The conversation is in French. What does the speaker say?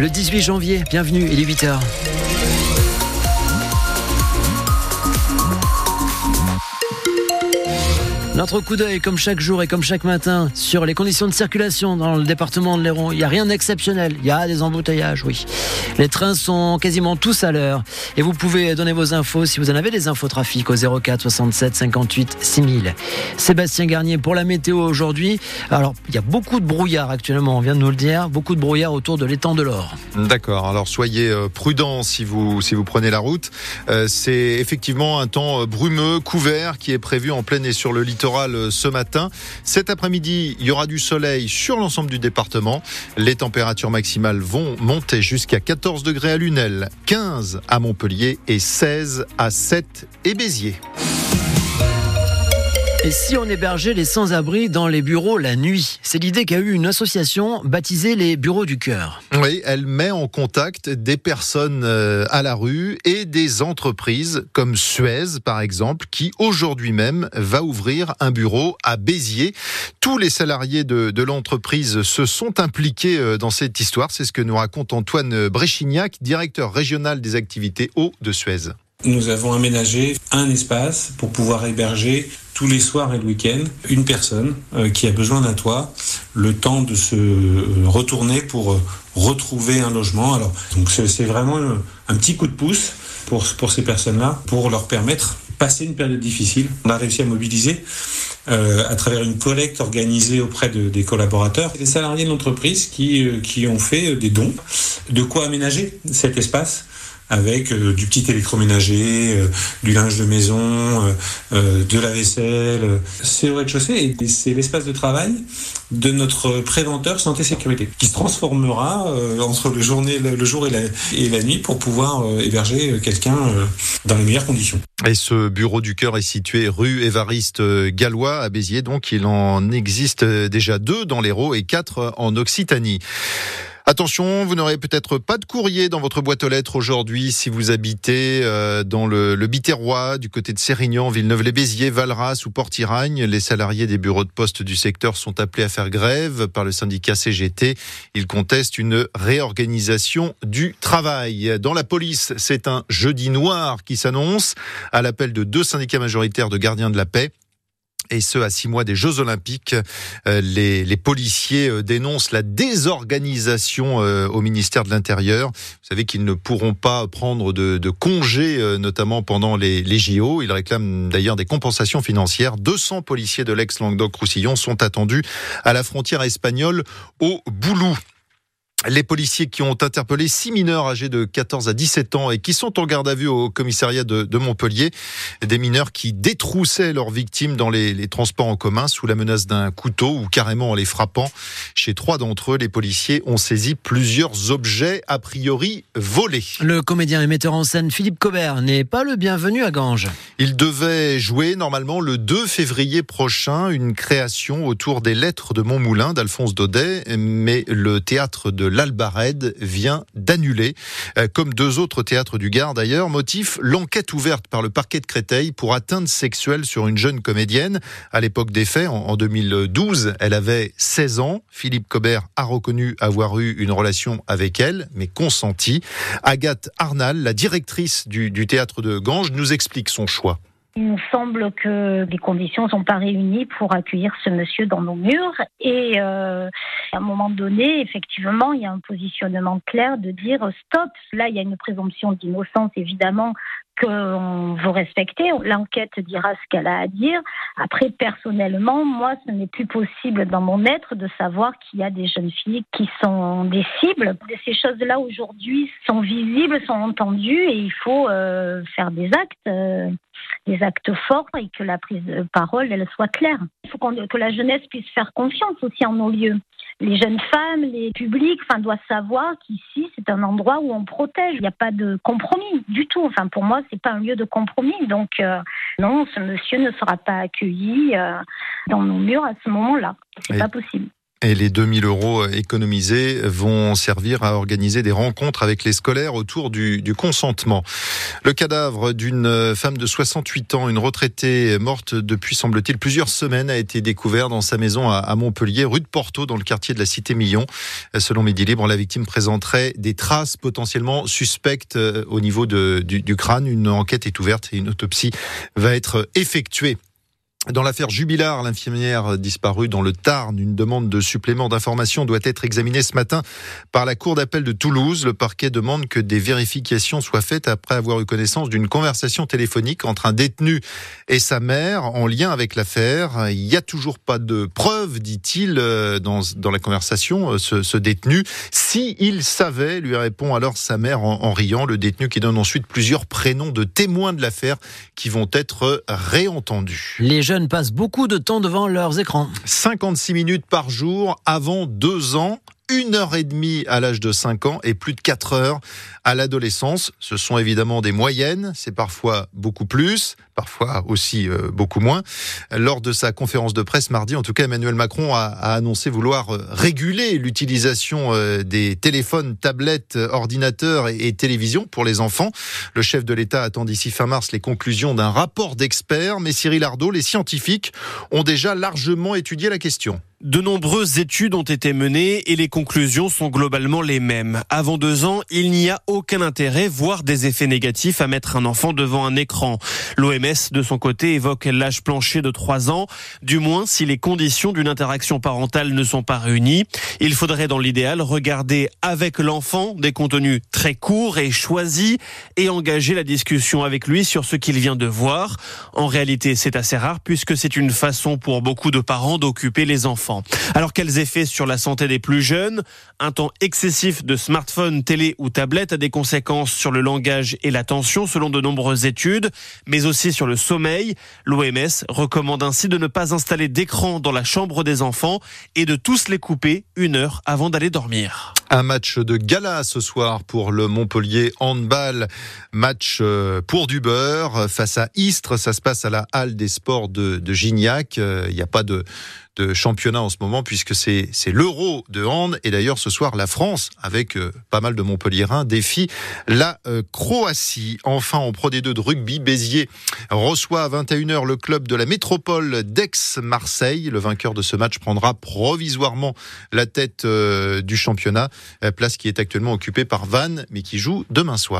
le 18 janvier. Bienvenue, il est 8h. Notre coup d'œil, comme chaque jour et comme chaque matin, sur les conditions de circulation dans le département de l'Hérault. Il n'y a rien d'exceptionnel. Il y a des embouteillages, oui. Les trains sont quasiment tous à l'heure. Et vous pouvez donner vos infos si vous en avez des infos trafic au 04 67 58 6000. Sébastien Garnier pour la météo aujourd'hui. Alors, il y a beaucoup de brouillard actuellement, on vient de nous le dire. Beaucoup de brouillard autour de l'étang de l'Or. D'accord. Alors, soyez euh, prudents si vous, si vous prenez la route. Euh, c'est effectivement un temps euh, brumeux, couvert, qui est prévu en pleine et sur le littoral euh, ce matin. Cet après-midi, il y aura du soleil sur l'ensemble du département. Les températures maximales vont monter jusqu'à 14 degrés à Lunel, 15 à Montpellier et 16 à 7 et Béziers. Et si on hébergeait les sans-abri dans les bureaux la nuit? C'est l'idée qu'a eu une association baptisée les Bureaux du Cœur. Oui, elle met en contact des personnes euh, à la rue et des entreprises comme Suez, par exemple, qui aujourd'hui même va ouvrir un bureau à Béziers. Tous les salariés de, l'entreprise se sont impliqués euh, dans cette histoire. C'est ce que nous raconte Antoine Bréchignac, directeur régional des activités eau de Suez. Nous avons aménagé un espace pour pouvoir héberger tous les soirs et le week-end une personne euh, qui a besoin d'un toit, le temps de se euh, retourner pour euh, retrouver un logement. Alors, donc c'est vraiment un petit coup de pouce pour, pour ces personnes-là, pour leur permettre passer une période difficile. On a réussi à mobiliser à travers une collecte organisée auprès de, des collaborateurs, des salariés de l'entreprise qui, qui ont fait des dons. De quoi aménager cet espace avec euh, du petit électroménager, euh, du linge de maison, euh, de la vaisselle. C'est au rez-de-chaussée et c'est l'espace de travail de notre préventeur santé-sécurité qui se transformera entre le, journée, le jour et la, nuit pour pouvoir héberger quelqu'un dans les meilleures conditions. Et ce bureau du cœur est situé rue Évariste Gallois à Béziers, donc il en existe déjà deux dans l'Hérault et quatre en Occitanie. Attention, vous n'aurez peut-être pas de courrier dans votre boîte aux lettres aujourd'hui si vous habitez euh, dans le, le Biterrois, du côté de Sérignan, Villeneuve-les-Béziers, Valras ou Port-Iragne. Les salariés des bureaux de poste du secteur sont appelés à faire grève par le syndicat CGT. Ils contestent une réorganisation du travail. Dans la police, c'est un jeudi noir qui s'annonce à l'appel de deux syndicats majoritaires de gardiens de la paix et ce à six mois des Jeux Olympiques. Euh, les, les policiers euh, dénoncent la désorganisation euh, au ministère de l'Intérieur. Vous savez qu'ils ne pourront pas prendre de, de congés, notamment pendant les, les JO. Ils réclament d'ailleurs des compensations financières. 200 policiers de l'ex-Languedoc-Roussillon sont attendus à la frontière espagnole au Boulou. Les policiers qui ont interpellé six mineurs âgés de 14 à 17 ans et qui sont en garde à vue au commissariat de, de Montpellier, des mineurs qui détroussaient leurs victimes dans les, les transports en commun sous la menace d'un couteau ou carrément en les frappant. Chez trois d'entre eux, les policiers ont saisi plusieurs objets a priori volés. Le comédien et metteur en scène Philippe Cobert n'est pas le bienvenu à Ganges. Il devait jouer normalement le 2 février prochain une création autour des lettres de Montmoulin d'Alphonse Daudet, mais le théâtre de l'Albarède vient d'annuler, euh, comme deux autres théâtres du Gard d'ailleurs. Motif, l'enquête ouverte par le parquet de Créteil pour atteinte sexuelle sur une jeune comédienne. À l'époque des faits, en 2012, elle avait 16 ans. Philippe Cobert a reconnu avoir eu une relation avec elle, mais consentie. Agathe Arnal, la directrice du, du théâtre de Ganges, nous explique son choix. Il nous semble que les conditions ne sont pas réunies pour accueillir ce monsieur dans nos murs. Et euh, à un moment donné, effectivement, il y a un positionnement clair de dire stop. Là, il y a une présomption d'innocence, évidemment, qu'on veut respecter. L'enquête dira ce qu'elle a à dire. Après, personnellement, moi, ce n'est plus possible dans mon être de savoir qu'il y a des jeunes filles qui sont des cibles. Ces choses-là, aujourd'hui, sont visibles, sont entendues et il faut euh, faire des actes. Euh, des actes forts et que la prise de parole elle soit claire. Il faut que la jeunesse puisse faire confiance aussi en nos lieux les jeunes femmes, les publics, enfin, doivent savoir qu'ici, c'est un endroit où on protège. Il n'y a pas de compromis du tout. Enfin, pour moi, c'est pas un lieu de compromis. Donc, euh, non, ce monsieur ne sera pas accueilli euh, dans nos murs à ce moment-là. C'est pas possible. Et les 2000 euros économisés vont servir à organiser des rencontres avec les scolaires autour du, du consentement. Le cadavre d'une femme de 68 ans, une retraitée morte depuis, semble-t-il, plusieurs semaines, a été découvert dans sa maison à Montpellier, rue de Porto, dans le quartier de la Cité Millon. Selon Midi Libre, la victime présenterait des traces potentiellement suspectes euh, au niveau du, du crâne. Une enquête est ouverte et une autopsie va être effectuée. Dans l'affaire Jubilard, l'infirmière disparue dans le Tarn, une demande de supplément d'information doit être examinée ce matin par la Cour d'appel de Toulouse. Le parquet demande que des vérifications soient faites après avoir eu connaissance d'une conversation téléphonique entre un détenu et sa mère en lien avec l'affaire. Il n'y a toujours pas de preuves, dit-il, euh, dans, la conversation, euh, ce, détenu. Si il savait, lui répond alors sa mère en, en riant, le détenu qui donne ensuite plusieurs prénoms de témoins de l'affaire qui vont être réentendus. Les jeunes passent beaucoup de temps devant leurs écrans. 56 minutes par jour avant deux ans une heure et demie à l'âge de 5 ans et plus de 4 heures à l'adolescence. Ce sont évidemment des moyennes, c'est parfois beaucoup plus, parfois aussi euh, beaucoup moins. Lors de sa conférence de presse mardi, en tout cas, Emmanuel Macron a, a annoncé vouloir euh, réguler l'utilisation euh, des téléphones, tablettes, ordinateurs et, et télévisions pour les enfants. Le chef de l'État attend d'ici fin mars les conclusions d'un rapport d'experts, mais Cyril Ardo, les scientifiques ont déjà largement étudié la question. De nombreuses études ont été menées et les conclusions sont globalement les mêmes. Avant deux ans, il n'y a aucun intérêt, voire des effets négatifs à mettre un enfant devant un écran. L'OMS, de son côté, évoque l'âge plancher de trois ans, du moins si les conditions d'une interaction parentale ne sont pas réunies. Il faudrait dans l'idéal regarder avec l'enfant des contenus très courts et choisis et engager la discussion avec lui sur ce qu'il vient de voir. En réalité, c'est assez rare puisque c'est une façon pour beaucoup de parents d'occuper les enfants. Alors quels effets sur la santé des plus jeunes? Un temps excessif de smartphone, télé ou tablette a des conséquences sur le langage et l'attention selon de nombreuses études, mais aussi sur le sommeil. L'OMS recommande ainsi de ne pas installer d'écran dans la chambre des enfants et de tous les couper une heure avant d'aller dormir. Un match de gala ce soir pour le Montpellier handball. Match euh, pour du beurre face à Istres. Ça se passe à la Halle des Sports de, Gignac. Euh, il n'y a pas de, championnat en ce moment puisque c'est l'Euro de hand et d'ailleurs ce soir la France avec euh, pas mal de Montpelliérains défie la Croatie. Enfin en Pro D2 de rugby Béziers reçoit à 21h le club de la métropole d'Aix-Marseille. Le vainqueur de ce match prendra provisoirement la tête du championnat, place qui est actuellement occupée par Vannes mais qui joue demain soir.